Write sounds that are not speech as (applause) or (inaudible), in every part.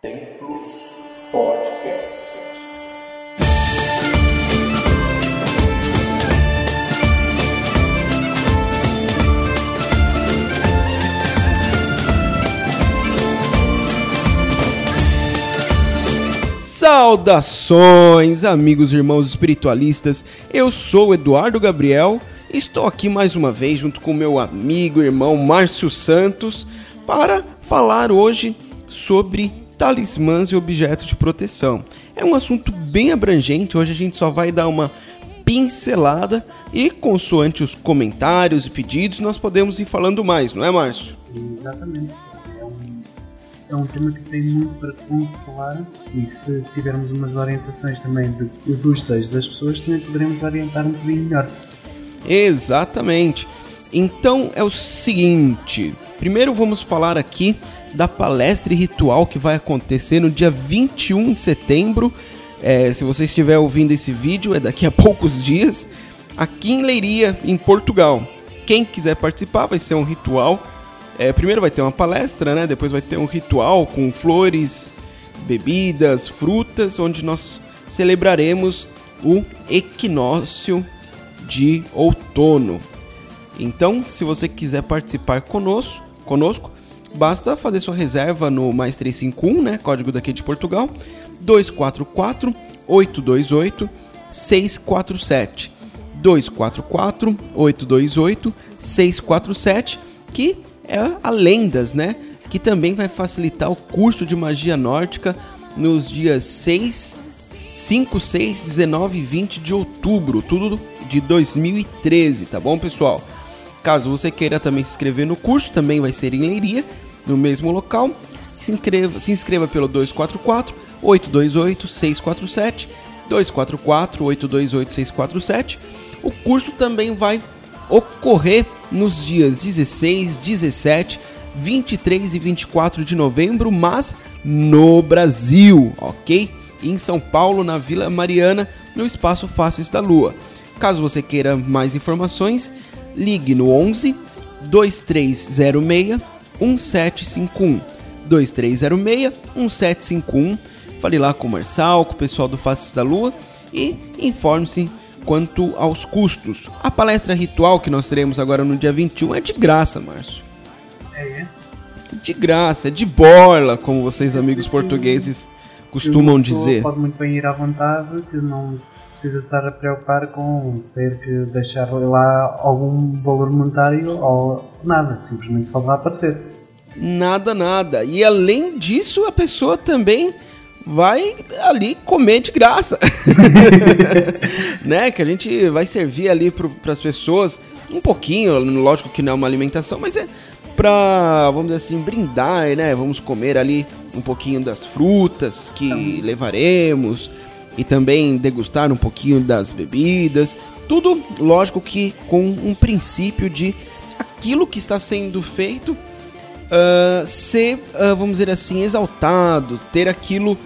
Templos Podcast. Saudações, amigos e irmãos espiritualistas. Eu sou Eduardo Gabriel. Estou aqui mais uma vez junto com meu amigo e irmão Márcio Santos para falar hoje sobre talismãs e objetos de proteção. É um assunto bem abrangente, hoje a gente só vai dar uma pincelada e consoante os comentários e pedidos nós podemos ir falando mais, não é Márcio? Exatamente. É um, é um tema que tem muito para falar e se tivermos umas orientações também de, dos desejos das pessoas, também poderemos orientar um bocadinho melhor. Exatamente. Então é o seguinte: primeiro vamos falar aqui da palestra e ritual que vai acontecer no dia 21 de setembro. É, se você estiver ouvindo esse vídeo, é daqui a (laughs) poucos dias, aqui em Leiria, em Portugal. Quem quiser participar, vai ser um ritual. É, primeiro vai ter uma palestra, né? Depois vai ter um ritual com flores, bebidas, frutas, onde nós celebraremos o equinócio de outono. Então, se você quiser participar conosco, conosco, basta fazer sua reserva no mais 351, né, código daqui de Portugal, 244 828 647. 244 828 647, que é a Lendas, né? Que também vai facilitar o curso de magia nórdica nos dias 6, 5, 6, 19 e 20 de outubro, tudo de 2013, tá bom, pessoal? Caso você queira também se inscrever no curso, também vai ser em Leiria, no mesmo local. Se inscreva, se inscreva pelo 244 828 647 244 828 647. O curso também vai ocorrer nos dias 16, 17, 23 e 24 de novembro, mas no Brasil, ok? Em São Paulo, na Vila Mariana, no Espaço Faces da Lua. Caso você queira mais informações, ligue no 11 2306 1751. 2306 1751. Fale lá com o Marçal, com o pessoal do Faces da Lua e informe-se quanto aos custos. A palestra ritual que nós teremos agora no dia 21 é de graça, Márcio. É, é. De graça, é de borla, como vocês amigos portugueses costumam dizer. Pode muito bem ir à vontade, que não precisa estar a preocupar com ter que deixar lá algum valor monetário ou nada, simplesmente pode lá aparecer. Nada, nada. E além disso, a pessoa também vai ali comer de graça. (laughs) né? Que a gente vai servir ali para as pessoas um pouquinho, lógico que não é uma alimentação, mas é pra, vamos dizer assim, brindar, né? Vamos comer ali um pouquinho das frutas que levaremos e também degustar um pouquinho das bebidas. Tudo, lógico que com um princípio de aquilo que está sendo feito ah, ser, ah, vamos dizer assim, exaltado, ter aquilo,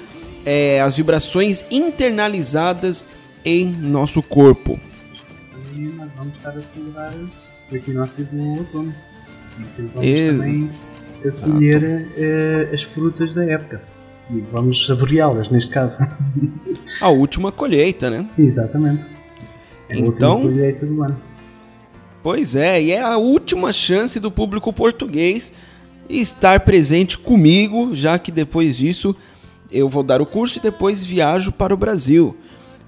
eh, as vibrações internalizadas em nosso corpo. E nós vamos estar a celebrar o equinócio do outono. E vamos Ex- também a colher eh, as frutas da época. E vamos saboreá-las, neste caso. A última colheita, né? Exatamente. É a Então- última colheita do ano. Pois é, e é a última chance do público português estar presente comigo, já que depois disso eu vou dar o curso e depois viajo para o Brasil.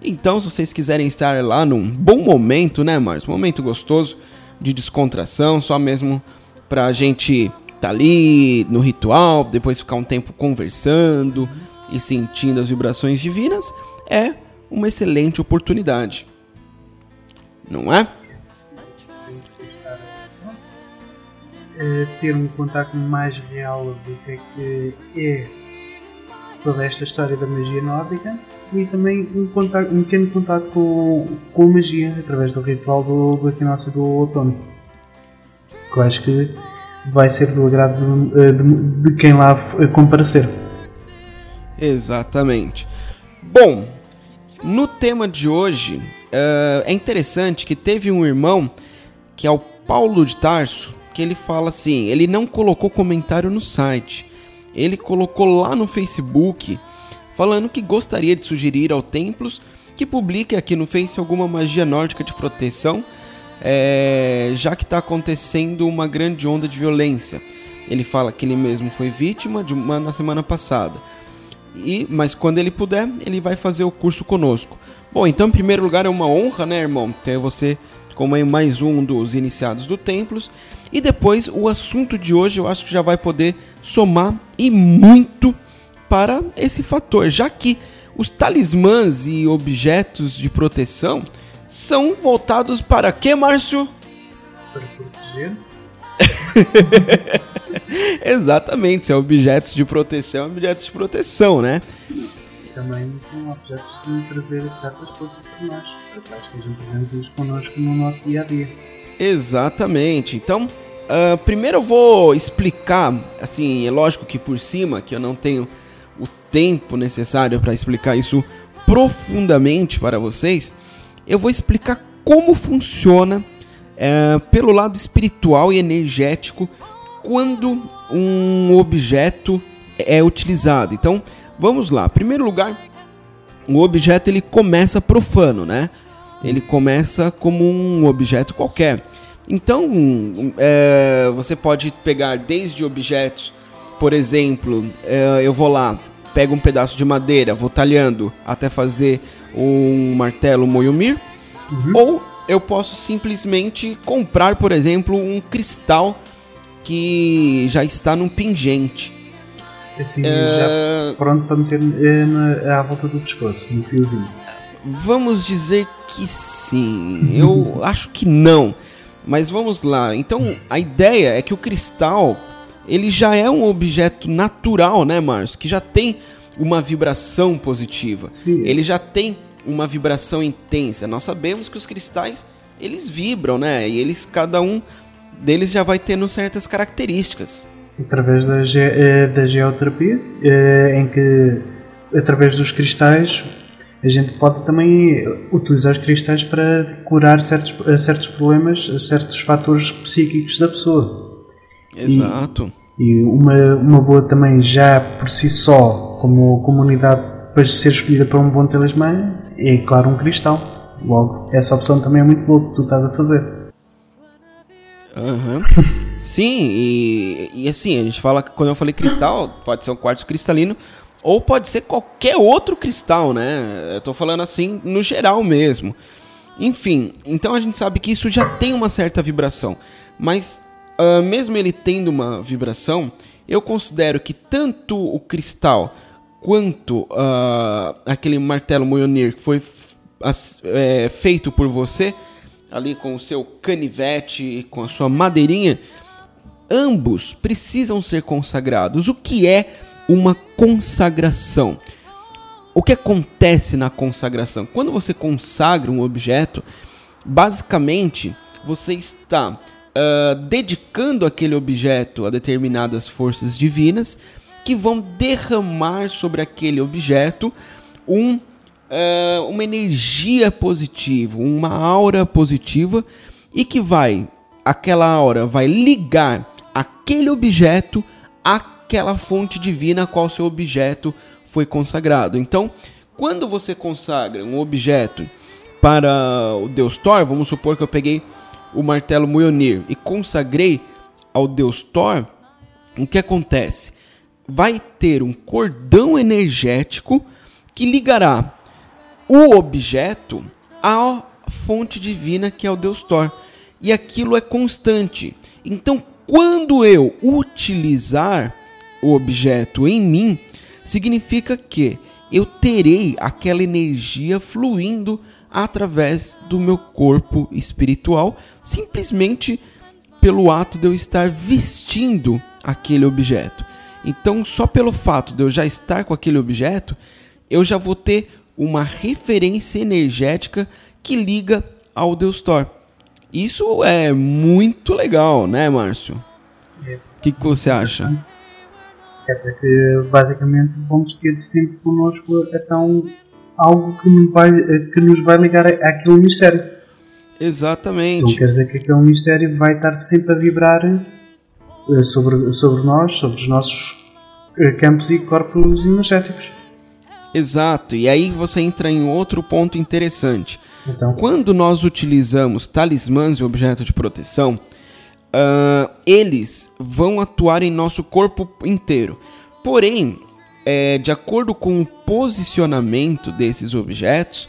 Então, se vocês quiserem estar lá num bom momento, né, Márcio? Um momento gostoso de descontração, só mesmo pra gente tá ali no ritual, depois ficar um tempo conversando e sentindo as vibrações divinas, é uma excelente oportunidade. Não é? Eh, ter um contacto mais real do que é é toda esta história da magia nórdica e também um, contacto, um pequeno contacto com, com a magia através do ritual do, do equinócio do outono. Que eu acho que vai ser do agrado de, de- de quem lá f- comparecer. Exatamente. Bom, no tema de hoje, eh, é interessante que teve um irmão, que é o Paulo de Tarso, que ele fala assim: ele não colocou comentário no site. ele colocou lá no Facebook falando que gostaria de sugerir ao Templos que publique aqui no Face alguma magia nórdica de proteção, é, já que está acontecendo uma grande onda de violência. Ele fala que ele mesmo foi vítima de uma na semana passada. E, mas quando ele puder, ele vai fazer o curso conosco. Bom, então em primeiro lugar é uma honra, né, irmão, ter você como mais um dos iniciados do Templos. E depois o assunto de hoje eu acho que já vai poder somar e muito para esse fator, já que os talismãs e objetos de proteção são voltados para quê, Márcio? Para proteger. (laughs) Exatamente, são objetos de proteção, objetos de proteção, né? Também são objetos de trazer certas coisas para nós, para que estejam presentes connosco no nosso dia a dia. Exatamente. Então, uh, primeiro eu vou explicar, assim, é lógico que por cima, que eu não tenho o tempo necessário para explicar isso profundamente para vocês, eu vou explicar como funciona uh, pelo lado espiritual e energético quando um objeto é utilizado. Então, vamos lá. Em primeiro lugar, o objeto ele começa profano, né? Sim. Ele começa como um objeto qualquer. Então, é, você pode pegar desde objetos, por exemplo, é, eu vou lá, pego um pedaço de madeira, vou talhando até fazer um martelo Moyumir, uhum. ou eu posso simplesmente comprar, por exemplo, um cristal que já está num pingente. Assim, é... já pronto para meter é, à volta do pescoço, no fiozinho. Vamos dizer que sim. Eu (laughs) acho que não. Mas vamos lá. Então, a ideia é que o cristal, ele já é um objeto natural, né, Márcio? Que já tem uma vibração positiva. Sim. Ele já tem uma vibração intensa. Nós sabemos que os cristais, eles vibram, né? E eles, cada um deles já vai tendo certas características. Através da, ge eh, da geoterapia, eh, em que, através dos cristais, a gente pode também utilizar os cristais para curar certos, eh, certos problemas, certos fatores psíquicos da pessoa. Exato. E, e uma, uma boa também, já por si só, como comunidade, para ser escolhida para um bom talismã, é claro um cristal. Logo, essa opção também é muito boa que tu estás a fazer. Uhum. (laughs) Sim, e, e assim, a gente fala que quando eu falei cristal, pode ser um quartzo cristalino, ou pode ser qualquer outro cristal, né? Eu tô falando assim no geral mesmo. Enfim, então a gente sabe que isso já tem uma certa vibração. Mas uh, mesmo ele tendo uma vibração, eu considero que tanto o cristal quanto uh, aquele martelo Mjolnir que foi é, feito por você ali com o seu canivete com a sua madeirinha, ambos precisam ser consagrados. O que é uma consagração? O que acontece na consagração? Quando você consagra um objeto, basicamente você está uh, dedicando aquele objeto a determinadas forças divinas que vão derramar sobre aquele objeto um uh, uma energia positiva, uma aura positiva e que vai, aquela aura vai ligar aquele objeto àquela fonte divina a qual seu objeto foi consagrado. Então, quando você consagra um objeto para o deus Thor, vamos supor que eu peguei o martelo Mjolnir e consagrei ao deus Thor, o que acontece? Vai ter um cordão energético que ligará o objeto à fonte divina que é o Deus Thor. E aquilo é constante. Então, quando eu utilizar o objeto em mim, significa que eu terei aquela energia fluindo através do meu corpo espiritual, simplesmente pelo ato de eu estar vestindo aquele objeto. Então, só pelo fato de eu já estar com aquele objeto, eu já vou ter uma referência energética que liga ao Deus Thor. Isso é muito legal, né, Márcio? O que, que você acha? Quer dizer que basicamente vamos ter sempre connosco então algo que nos vai, que nos vai ligar àquele mistério. Exatamente. Então quer dizer que aquele mistério vai estar sempre a vibrar eh, sobre, sobre nós, sobre os nossos eh, campos e corpos energéticos. Exato, e aí você entra em outro ponto interessante. Então, Quando nós utilizamos talismãs e objetos de proteção, ah, eles vão atuar em nosso corpo inteiro. Porém, é, de acordo com o posicionamento desses objetos,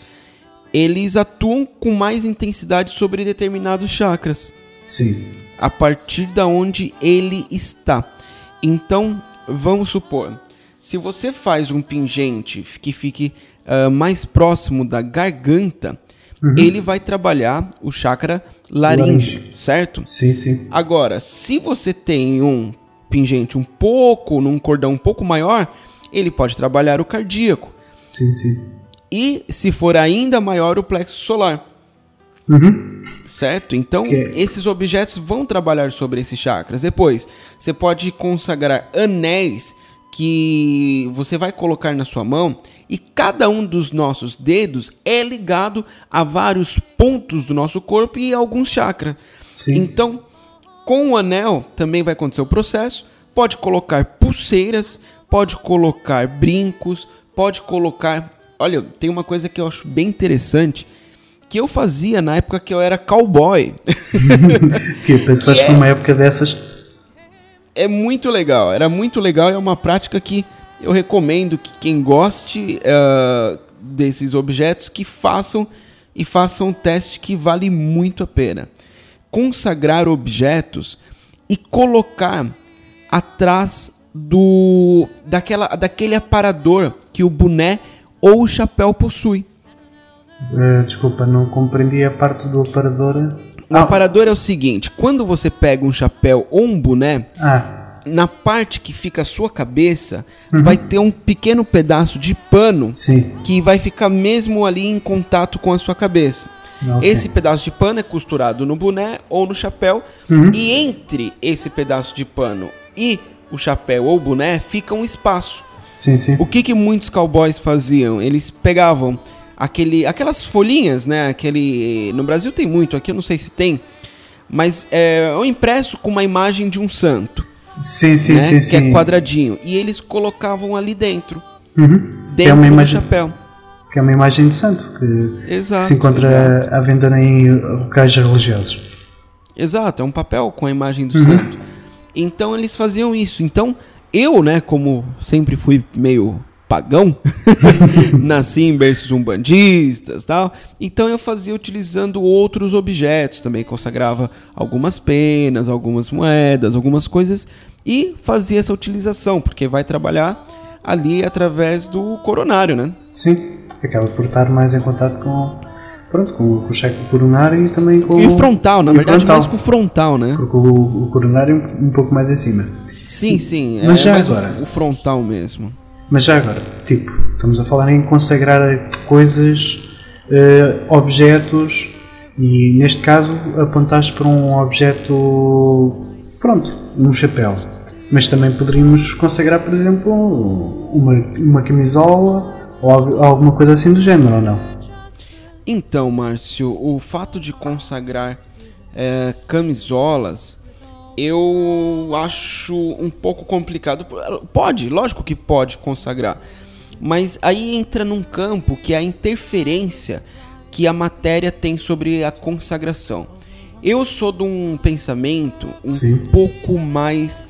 eles atuam com mais intensidade sobre determinados chakras sim. a partir da onde ele está. Então, vamos supor, se você faz um pingente que fique ah, mais próximo da garganta, ele vai trabalhar o chakra laríngeo, Laríngeo. certo? Sim, sim. Agora, se você tem um pingente um pouco, num cordão um pouco maior, ele pode trabalhar o cardíaco. Sim, sim. E se for ainda maior, o plexo solar. Uhum. Certo? Então, Que- esses objetos vão trabalhar sobre esses chakras. Depois, você pode consagrar anéis que você vai colocar na sua mão e cada um dos nossos dedos é ligado a vários pontos do nosso corpo e alguns chakras. Sim. Então, com o anel também vai acontecer o processo. Pode colocar pulseiras, pode colocar brincos, pode colocar. Olha, tem uma coisa que eu acho bem interessante que eu fazia na época que eu era cowboy. (laughs) Que pensaste (laughs) Que é- numa época dessas? é muito legal, era muito legal e é uma prática que eu recomendo que quem goste ah, desses objetos que façam e façam um teste que vale muito a pena. Consagrar objetos e colocar atrás do daquela, daquele aparador que o boné ou o chapéu possui. Eh, desculpa, não compreendi a parte do aparador. O aparador é o seguinte: quando você pega um chapéu ou um boné, Ah, na parte que fica a sua cabeça, vai ter um pequeno pedaço de pano sim. que vai ficar mesmo ali em contato com a sua cabeça. Ah, ok. Esse pedaço de pano é costurado no boné ou no chapéu, Uhum. e entre esse pedaço de pano e o chapéu ou o boné fica um espaço. Sim, sim. O que, que muitos cowboys faziam? Eles pegavam aquele, aquelas folhinhas, né? Aquele no Brasil tem muito, aqui eu não sei se tem, mas é um impresso com uma imagem de um santo, Sim, sim, né? sim, que sim. é quadradinho, e eles colocavam ali dentro, Uhum. Que é dentro uma do imagem, chapéu. que é uma imagem de santo que, que Exato. se encontra exato. à venda em locais religiosos. Exato, é um papel com a imagem Uhum. do santo. Então eles faziam isso. Então eu, né, como sempre fui meio pagão, (laughs) nasci em berços umbandistas tal, então eu fazia utilizando outros objetos também, consagrava algumas penas, algumas moedas, algumas coisas e fazia essa utilização, porque vai trabalhar ali através do coronário, né? Sim, acaba por estar mais em contato com, pronto, com, com o cheque coronário e também com E o frontal, na o verdade, frontal. mais com o frontal, né? Porque o, o coronário é um, um pouco mais em cima. Sim, sim, Mas é já mais o- agora? o frontal mesmo. Mas já agora, tipo, estamos a falar em consagrar coisas, eh, objetos, e neste caso apontaste para um objeto, pronto, um chapéu. Mas também poderíamos consagrar, por exemplo, uma, uma camisola ou alguma coisa assim do género, ou não? Então, Márcio, o fato de consagrar é, camisolas eu acho um pouco complicado. Pode, lógico que pode consagrar, mas aí entra num campo que é a interferência que a matéria tem sobre a consagração. Eu sou de um pensamento um Sim. pouco mais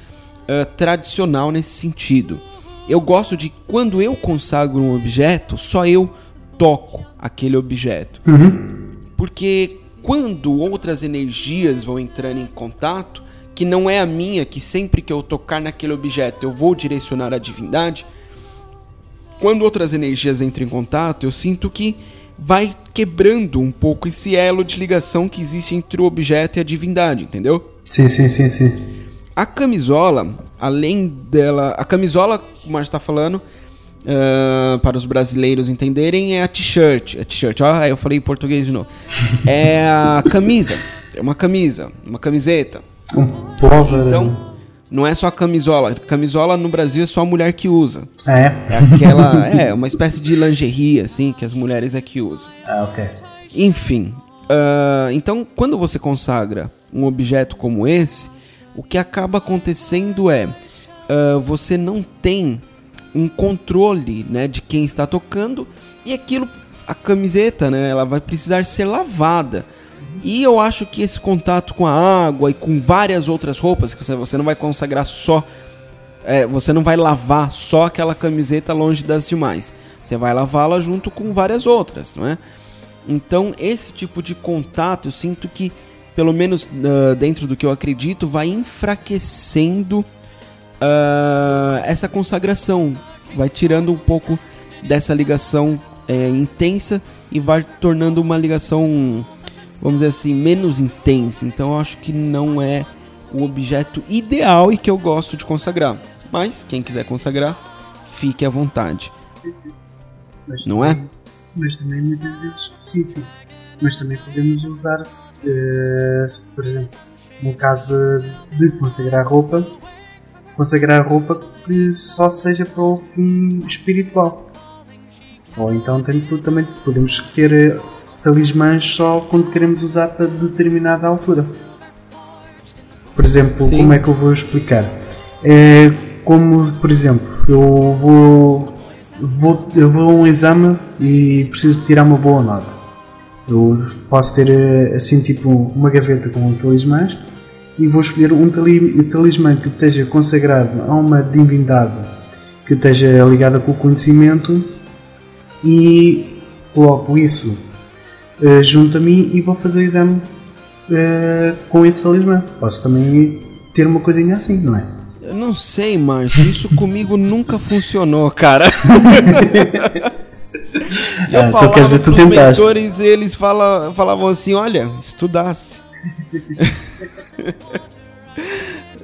eh, tradicional nesse sentido. Eu gosto de quando eu consagro um objeto, só eu toco aquele objeto. Porque quando outras energias vão entrando em contato, que não é a minha, que sempre que eu tocar naquele objeto eu vou direcionar a divindade, quando outras energias entram em contato, eu sinto que vai quebrando um pouco esse elo de ligação que existe entre o objeto e a divindade, entendeu? Sim, sim, sim, sim. A camisola, além dela. A camisola, como o Márcio está falando, ah, para os brasileiros entenderem, é a t-shirt. É t-shirt, ó, aí eu falei em português de novo. (laughs) É a camisa. É uma camisa, uma camiseta. Pullover. Então, não é só a camisola. Camisola no Brasil é só a mulher que usa. Ah, é? É aquela. é, uma espécie de lingerie, assim, que as mulheres é que usam. Ah, ok. Enfim, ah, então quando você consagra um objeto como esse, o que acaba acontecendo é uh, você não tem um controle né, de quem está tocando e aquilo, a camiseta, né, ela vai precisar ser lavada. E eu acho que esse contato com a água e com várias outras roupas, que você não vai consagrar só, é, você não vai lavar só aquela camiseta longe das demais. Você vai lavá-la junto com várias outras, não é? Então, esse tipo de contato, eu sinto que, pelo menos uh, dentro do que eu acredito, vai enfraquecendo uh, essa consagração, vai tirando um pouco dessa ligação é, intensa e vai tornando uma ligação, vamos dizer assim, menos intensa. Então, acho que não é o objeto ideal e que eu gosto de consagrar. Mas, quem quiser consagrar, fique à vontade. Mas Não é? também- Mas também muitas vezes. Sim, sim. Mas também podemos usar, se, eh, se, por exemplo, no caso de, de consagrar roupa, consagrar roupa que só seja para o fim espiritual. Ou então também podemos ter eh, talismãs só quando queremos usar para determinada altura. Por exemplo, Sim. como é que eu vou explicar? É como, por exemplo, eu vou, vou, eu vou a um exame e preciso tirar uma boa nota. Eu posso ter eh, assim tipo uma gaveta com talismãs e vou escolher um tali- talismã que esteja consagrado a uma divindade que esteja ligada com o conhecimento e coloco isso eh, junto a mim e vou fazer o exame eh, com esse talismã. Posso também ter uma coisinha assim, não é? Eu não sei, Márcio. Isso comigo nunca funcionou, cara. Eu (laughs) Ah, então falava quer dizer, tu tentaste. mentores, eles fala, falavam assim, olha, estudasse. (laughs)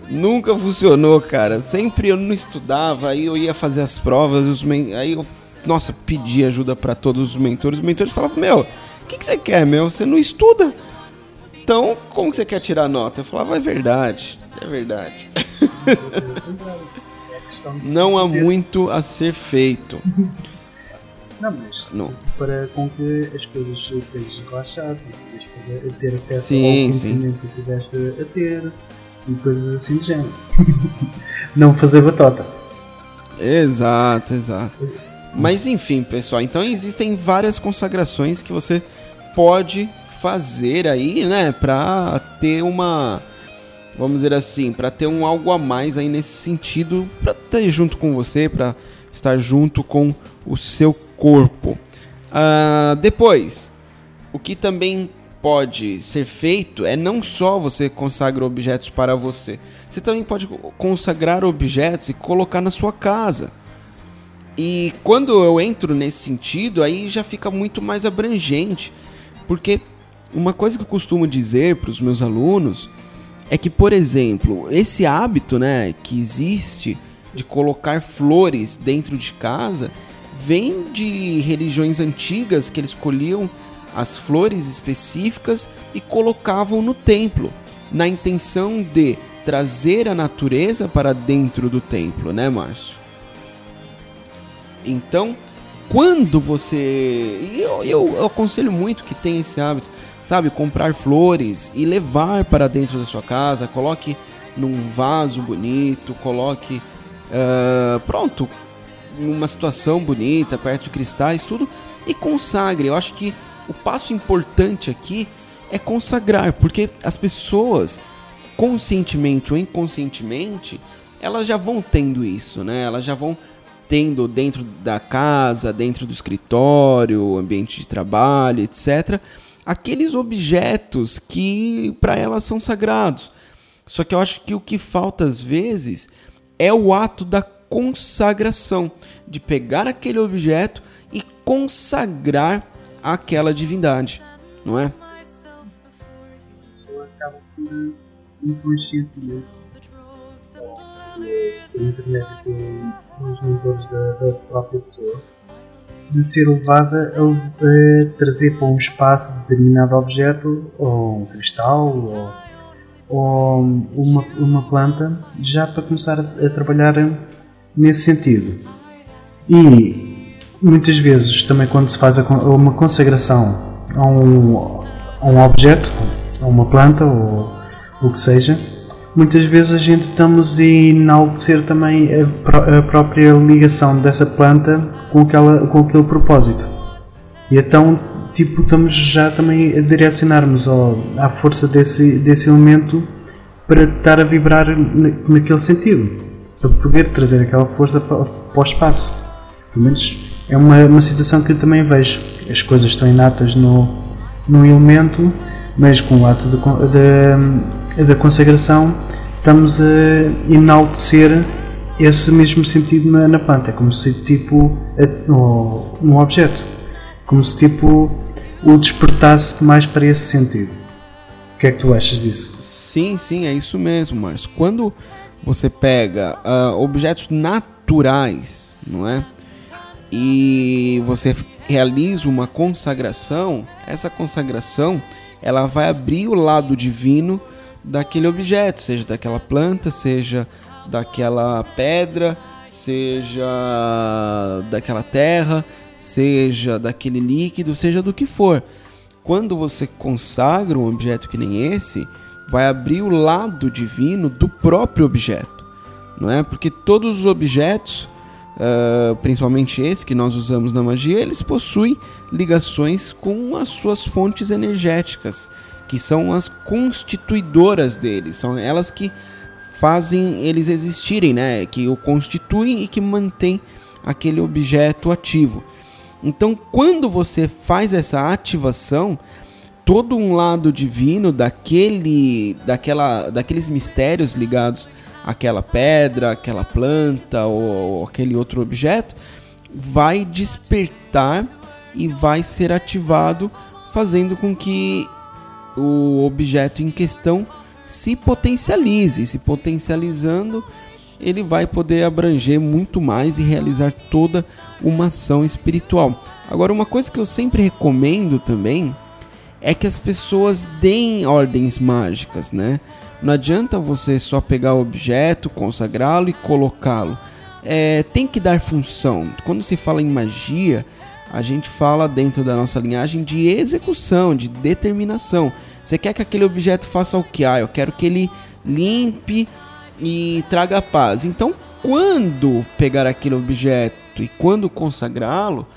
nunca funcionou, cara. Sempre eu não estudava, aí eu ia fazer as provas, os men- aí eu, nossa, pedi ajuda pra todos os mentores. Os mentores falavam, meu, o que, que você quer, meu? Você não estuda. Então, como que você quer tirar nota? Eu falava, é verdade, é verdade. (laughs) Não há muito a ser feito. Não, mas Não. para com que as coisas estejas relaxado, consigas ter acesso Sim, ao sim. conhecimento que tiveste a ter e coisas assim de género. (laughs) Não fazer batota. Exato, exato. Mas enfim, pessoal, então existem várias consagrações que você pode fazer aí, né, pra ter uma vamos dizer assim, pra ter um algo a mais aí nesse sentido, pra estar junto com você, pra estar junto com o seu corpo. Ah, depois, o que também pode ser feito é não só você consagrar objetos para você, você também pode consagrar objetos e colocar na sua casa. E quando eu entro nesse sentido, aí já fica muito mais abrangente. Porque uma coisa que eu costumo dizer para os meus alunos é que, por exemplo, esse hábito né, que existe de colocar flores dentro de casa vem de religiões antigas que eles colhiam as flores específicas e colocavam no templo, na intenção de trazer a natureza para dentro do templo, né, Márcio? Então, quando você. Eu, eu, eu aconselho muito que tenha esse hábito, sabe? Comprar flores e levar para dentro da sua casa. Coloque num vaso bonito, coloque. ah, pronto, numa situação bonita, perto de cristais, tudo. E consagre. Eu acho que o passo importante aqui é consagrar, porque as pessoas, conscientemente ou inconscientemente, elas já vão tendo isso, né? Elas já vão tendo dentro da casa, dentro do escritório, ambiente de trabalho, etc., aqueles objetos que para elas são sagrados. Só que eu acho que o que falta às vezes é o ato da consagração, de pegar aquele objeto e consagrar aquela divindade, não é? Por intermédio com os da, própria pessoa de ser levada a, a trazer para um espaço determinado objeto ou um cristal ou, ou uma, uma planta já para começar a, a trabalhar nesse sentido e muitas vezes também quando se faz uma consagração a um, a um objeto, a uma planta ou o que seja, muitas vezes a gente estamos a enaltecer também a, a, própria ligação dessa planta com, aquela, com aquele propósito. E então, tipo, estamos já também a direcionarmos ao, à força desse, desse elemento para estar a vibrar naquele sentido, para poder trazer aquela força para, para o espaço. Pelo menos é uma, uma situação que eu também vejo. As coisas estão inatas no, no elemento, mas com o ato da consagração estamos a enaltecer esse mesmo sentido na, na planta. É como se tipo no, no objeto, como se tipo o despertasse mais para esse sentido. O que é que tu achas disso? Sim, sim, é isso mesmo, Márcio. Quando você pega uh, objetos naturais, não é? e você realiza uma consagração, essa consagração ela vai abrir o lado divino daquele objeto, seja daquela planta, seja daquela pedra, seja daquela terra, seja daquele líquido, seja do que for. Quando você consagra um objeto que nem esse, vai abrir o lado divino do próprio objeto, não é? Porque todos os objetos uh, principalmente esse que nós usamos na magia, eles possuem ligações com as suas fontes energéticas, que são as constituidoras deles, são elas que fazem eles existirem, né? Que o constituem e que mantêm aquele objeto ativo. Então, quando você faz essa ativação, todo um lado divino daquele, daquela, daqueles mistérios ligados aquela pedra, aquela planta ou, ou aquele outro objeto, vai despertar e vai ser ativado, fazendo com que o objeto em questão se potencialize. Se potencializando, ele vai poder abranger muito mais e realizar toda uma ação espiritual. Agora, uma coisa que eu sempre recomendo também é que as pessoas deem ordens mágicas, né? Não adianta você só pegar o objeto, consagrá-lo e colocá-lo. É, tem que dar função. Quando se fala em magia, a gente fala dentro da nossa linhagem de execução, de determinação. Você quer que aquele objeto faça o que? Ah, eu quero que ele limpe e traga paz. Então, quando pegar aquele objeto e quando consagrá-lo,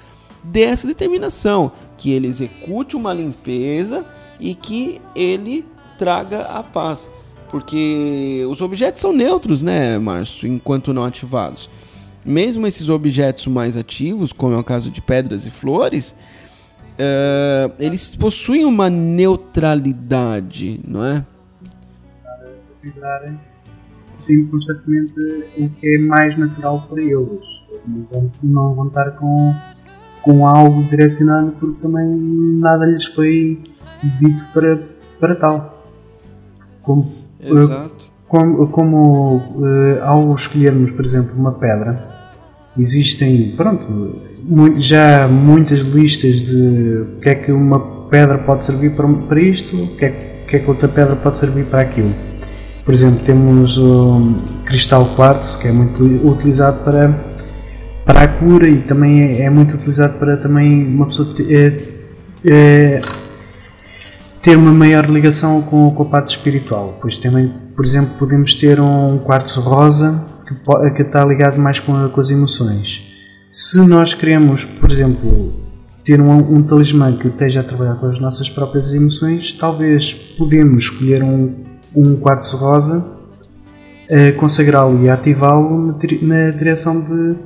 dê essa determinação que ele execute uma limpeza e que ele traga a paz porque os objetos são neutros, né, Márcio, enquanto não ativados. Mesmo esses objetos mais ativos, como é o caso de pedras e flores, uh, eles possuem uma neutralidade, não é? Sim constantemente o que é mais natural para eles. Vão, não vão estar com, com algo direcionado porque também nada lhes foi dito para, para tal. Como Exato. Como, como uh, ao escolhermos, por exemplo, uma pedra, existem, pronto, já muitas listas de o que é que uma pedra pode servir para, para isto, o que, é, que é que outra pedra pode servir para aquilo. Por exemplo, temos o cristal quartzo, que é muito utilizado para, para a cura e também é, é muito utilizado para também uma pessoa é, é, ter uma maior ligação com, com a parte espiritual. Pois também, por exemplo, podemos ter um quartzo rosa que, que está ligado mais com, com, as emoções. Se nós queremos, por exemplo, ter um, um talismã que esteja a trabalhar com as nossas próprias emoções, talvez podemos escolher um, um quartzo rosa, eh, consagrá-lo e ativá-lo na, na, direção de,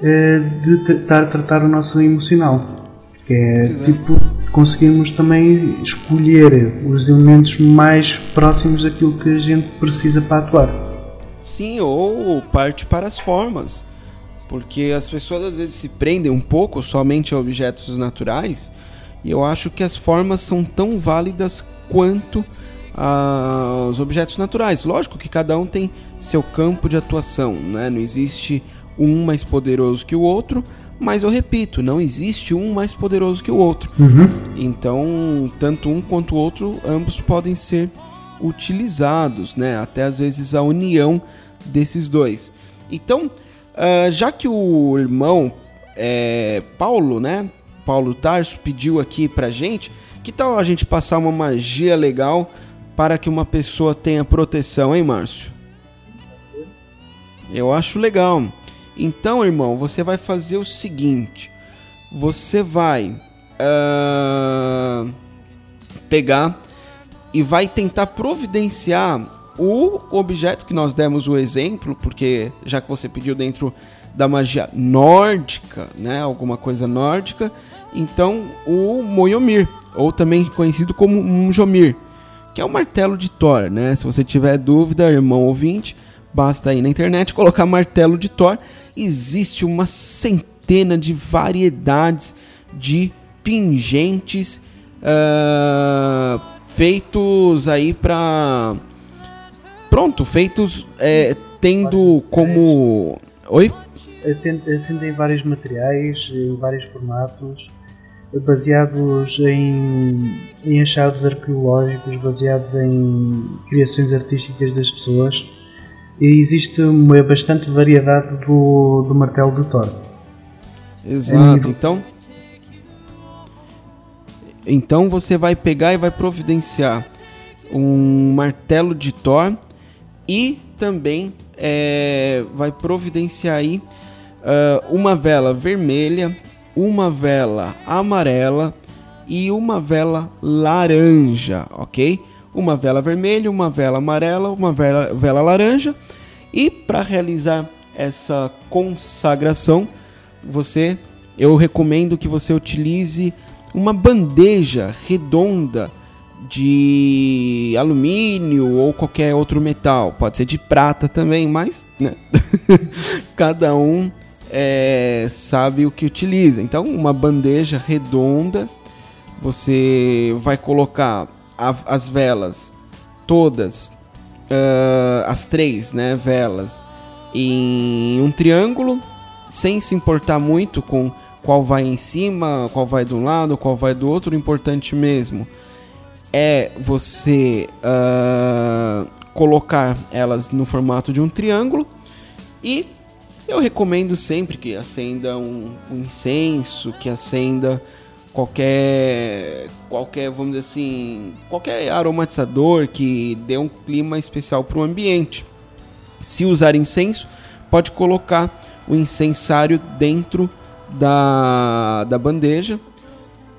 de estar a tratar o nosso emocional. Que é Exato. tipo conseguimos também escolher os elementos mais próximos daquilo que a gente precisa para atuar. Sim, ou parte para as formas. Porque as pessoas às vezes se prendem um pouco somente a objetos naturais, e eu acho que as formas são tão válidas quanto ah, os objetos naturais. Lógico que cada um tem seu campo de atuação, né? não existe um mais poderoso que o outro, mas eu repito, não existe um mais poderoso que o outro. Uhum. Então, tanto um quanto o outro, ambos podem ser utilizados, né? Até às vezes a união desses dois. Então, uh, já que o irmão é, Paulo, né? Paulo Tarso pediu aqui pra gente, que tal a gente passar uma magia legal para que uma pessoa tenha proteção, hein, Márcio? Eu acho legal. Então, irmão, você vai fazer o seguinte: você vai uh, pegar e vai tentar providenciar o objeto que nós demos o exemplo, porque já que você pediu dentro da magia nórdica, né, alguma coisa nórdica, então o Moyomir, ou também conhecido como Mjomir, que é o martelo de Thor, né? Se você tiver dúvida, irmão ouvinte, basta ir na internet colocar martelo de Thor. Existe uma centena de variedades de pingentes uh, feitos aí para pronto, feitos é, tendo como oi Acendem vários materiais, em vários formatos, baseados em, em achados arqueológicos, baseados em criações artísticas das pessoas. E existe uma bastante variedade do, do martelo de Thor. Exato, então. Então você vai pegar e vai providenciar um martelo de Thor e também é, vai providenciar aí uh, uma vela vermelha, uma vela amarela e uma vela laranja, ok? Uma vela vermelha, uma vela amarela, uma vela, vela laranja. E para realizar essa consagração, você, eu recomendo que você utilize uma bandeja redonda de alumínio ou qualquer outro metal. Pode ser de prata também, mas né? (laughs) cada um é, sabe o que utiliza. Então, uma bandeja redonda, você vai colocar a, as velas. Todas, uh, as três né, velas, em um triângulo, sem se importar muito com qual vai em cima, qual vai de um lado, qual vai do outro. O importante mesmo é você uh, colocar elas no formato de um triângulo. E eu recomendo sempre que acenda um, um incenso, que acenda qualquer qualquer vamos dizer assim qualquer aromatizador que dê um clima especial para o ambiente. Se usar incenso, pode colocar o incensário dentro da, da bandeja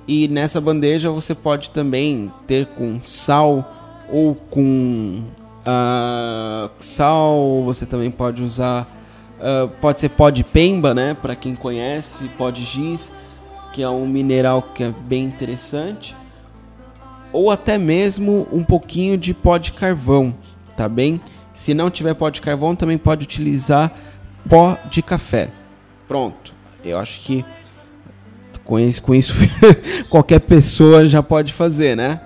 e nessa bandeja você pode também ter com sal ou com uh, sal. Você também pode usar Uh, pode ser pó de pemba, né? Para quem conhece, pó de giz, que é um mineral que é bem interessante. Ou até mesmo um pouquinho de pó de carvão, tá bem? Se não tiver pó de carvão, também pode utilizar pó de café. Pronto. Eu acho que com isso, com isso (laughs) qualquer pessoa já pode fazer, né?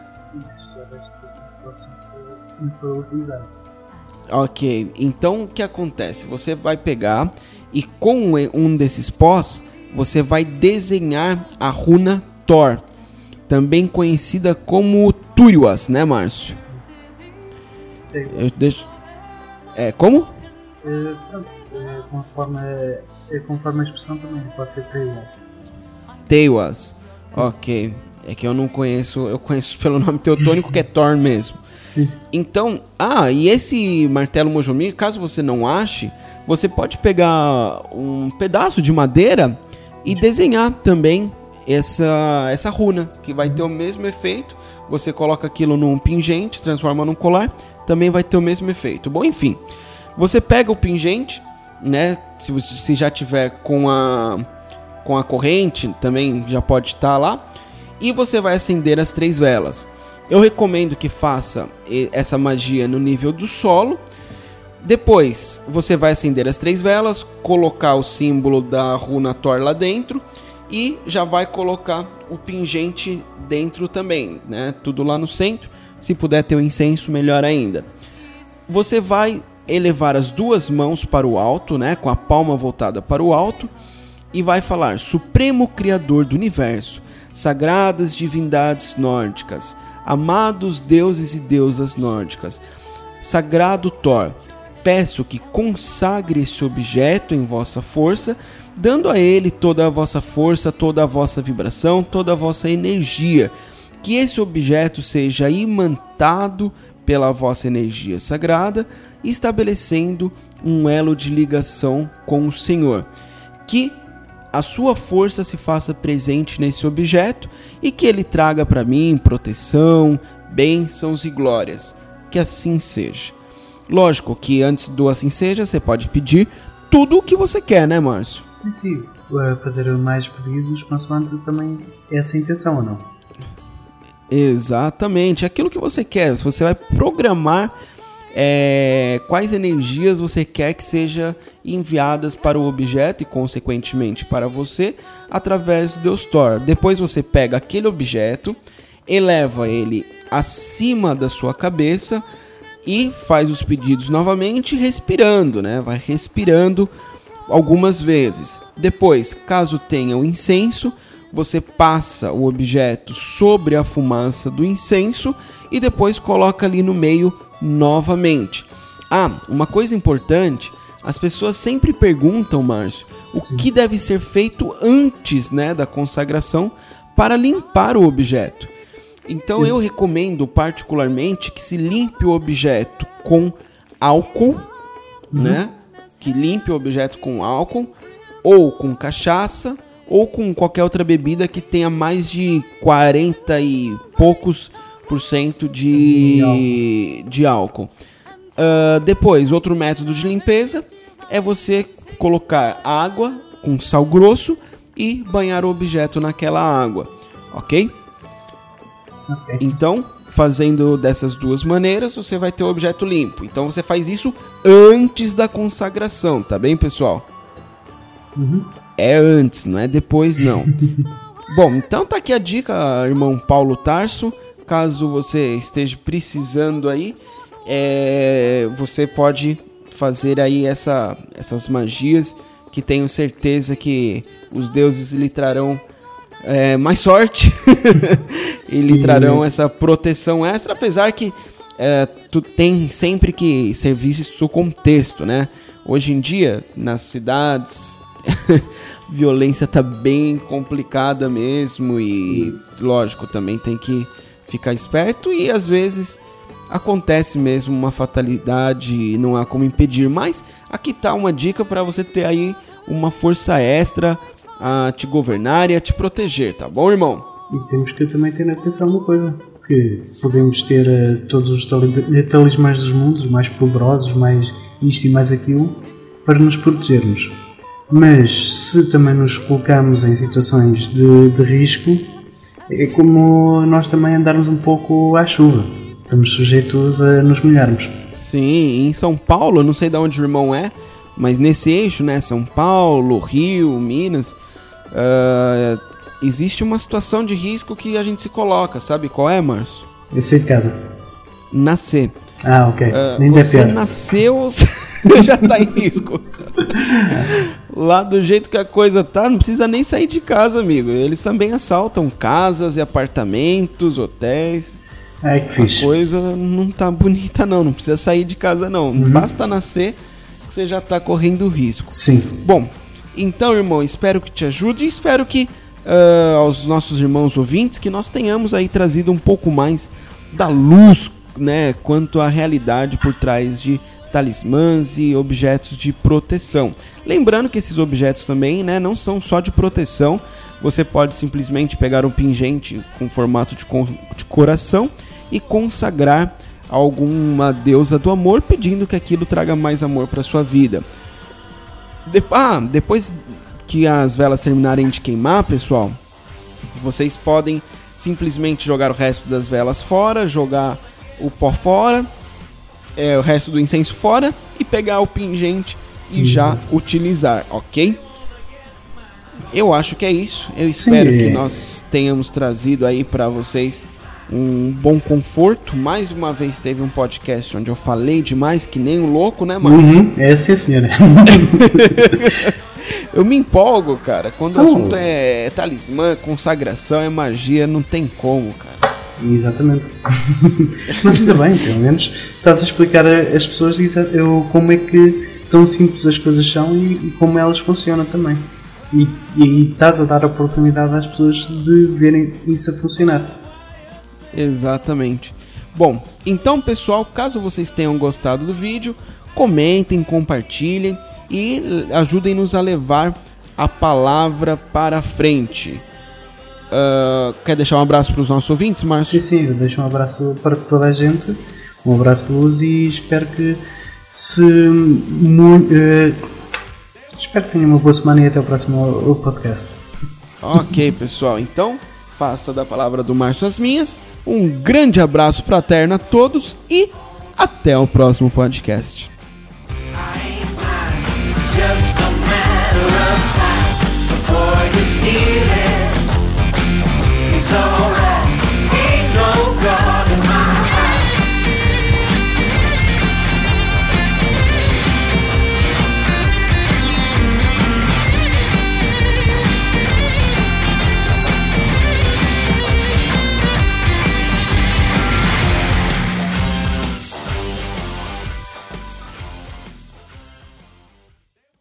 Ok, então o que acontece? Você vai pegar e com um desses pós você vai desenhar a runa Thor, também conhecida como Turiwas, né, Márcio? Eu deixo... É como? É, é, conforme, é, conforme a expressão também pode ser Teiwas. Teiwas, ok. É que eu não conheço, eu conheço (laughs) pelo nome teutônico que é Thor mesmo. Sim. Então, ah, e esse martelo Mojomir, caso você não ache, você pode pegar um pedaço de madeira e desenhar também essa, essa runa, que vai ter o mesmo efeito. Você coloca aquilo num pingente, transforma num colar, também vai ter o mesmo efeito. Bom, enfim, você pega o pingente, né? Se você já tiver com a com a corrente, também já pode estar lá, e você vai acender as três velas. Eu recomendo que faça essa magia no nível do solo. Depois, você vai acender as três velas, colocar o símbolo da runa Thor lá dentro e já vai colocar o pingente dentro também, né? Tudo lá no centro. Se puder ter o incenso, melhor ainda. Você vai elevar as duas mãos para o alto, né, com a palma voltada para o alto, e vai falar: Supremo Criador do Universo, sagradas divindades nórdicas, amados deuses e deusas nórdicas, sagrado Thor, peço que consagre esse objeto em vossa força, dando a ele toda a vossa força, toda a vossa vibração, toda a vossa energia. Que esse objeto seja imantado pela vossa energia sagrada, estabelecendo um elo de ligação com o Senhor. Que a sua força se faça presente nesse objeto e que ele traga para mim proteção, bênçãos e glórias. Que assim seja. Lógico que antes do assim seja, você pode pedir tudo o que você quer, né, Márcio? Sim, sim. Uh, fazer mais pedidos consoante também essa intenção ou não? Exatamente. Aquilo que você quer. Você vai programar é, quais energias você quer que seja enviadas para o objeto e consequentemente para você através do Deus Thor. Depois você pega aquele objeto, eleva ele acima da sua cabeça e faz os pedidos novamente respirando, né? Vai respirando algumas vezes. Depois, caso tenha o incenso, você passa o objeto sobre a fumaça do incenso e depois coloca ali no meio novamente. Ah, uma coisa importante, as pessoas sempre perguntam, Márcio, o Sim. que deve ser feito antes, né, da consagração para limpar o objeto. Então eu recomendo particularmente que se limpe o objeto com álcool, uhum. né? Que limpe o objeto com álcool ou com cachaça ou com qualquer outra bebida que tenha mais de 40 e poucos por cento de, de álcool. Uh, depois, outro método de limpeza é você colocar água com sal grosso e banhar o objeto naquela água, ok? Okay. Então, fazendo dessas duas maneiras, você vai ter o objeto limpo. Então, você faz isso antes da consagração, tá bem, pessoal? Uhum. É antes, não é depois, não. (laughs) Bom, então tá aqui a dica, irmão Paulo Tarso. Caso você esteja precisando aí, é, você pode fazer aí essa, essas magias que tenho certeza que os deuses lhe trarão é, mais sorte (laughs) e lhe trarão essa proteção extra, apesar que é, tu tem sempre que ser visto o contexto, né? Hoje em dia, nas cidades, (laughs) violência tá bem complicada mesmo e, lógico, também tem que ficar esperto e às vezes acontece mesmo uma fatalidade e não há como impedir, mas aqui tá uma dica para você ter aí uma força extra a te governar e a te proteger, tá bom, irmão? E temos que também ter atenção uma coisa, que podemos ter uh, todos os talismãs dos mundos, mais poderosos, mais isto e mais aquilo, para nos protegermos. Mas se também nos colocamos em situações de, de risco, é como nós também andarmos um pouco à chuva. Estamos sujeitos a nos molharmos. Sim, em São Paulo, não sei de onde o irmão é, mas nesse eixo, né, São Paulo, Rio, Minas, uh, existe uma situação de risco que a gente se coloca, sabe qual é, Márcio? Eu sei de casa. Nascer. Ah, ok. Uh, Nem você nasceu, (laughs) já tá em risco. Lá do jeito que a coisa tá, não precisa nem sair de casa, amigo. Eles também assaltam casas e apartamentos, hotéis. É que fixe. A coisa não tá bonita não, não precisa sair de casa não. Uhum. Basta nascer, você já tá correndo risco. Sim. Bom, então, irmão, espero que te ajude e espero que uh, aos nossos irmãos ouvintes que nós tenhamos aí trazido um pouco mais da luz, né, quanto à realidade por trás de talismãs e objetos de proteção. Lembrando que esses objetos também, né, não são só de proteção. Você pode simplesmente pegar um pingente com formato de, de coração e consagrar alguma deusa do amor, pedindo que aquilo traga mais amor para sua vida. De ah, depois que as velas terminarem de queimar, pessoal, vocês podem simplesmente jogar o resto das velas fora, jogar o pó fora, é, o resto do incenso fora e pegar o pingente e uhum. já utilizar, ok? Eu acho que é isso. Eu espero Sim. que nós tenhamos trazido aí para vocês um bom conforto. Mais uma vez teve um podcast onde eu falei demais, que nem um louco, né, mano? Uhum, é sim, senhora. (laughs) eu me empolgo, cara. Quando o assunto é, é talismã, consagração, é magia, não tem como, cara. Exatamente. (laughs) Mas ainda bem, pelo menos estás a explicar às pessoas eu, como é que tão simples as coisas são e, e como elas funcionam também. E, e, estás a dar a oportunidade às pessoas de verem isso a funcionar. Exatamente. Bom, então pessoal, caso vocês tenham gostado do vídeo, comentem, compartilhem e ajudem-nos a levar a palavra para frente. Uh, quer deixar um abraço para os nossos ouvintes, Márcio? Sim, sim, deixo um abraço para toda a gente, um abraço de luz e espero que se. Uh, espero que tenham uma boa semana e até o próximo podcast. Ok, pessoal, então faça da palavra do Márcio as minhas. Um grande abraço fraterno a todos e até o próximo podcast.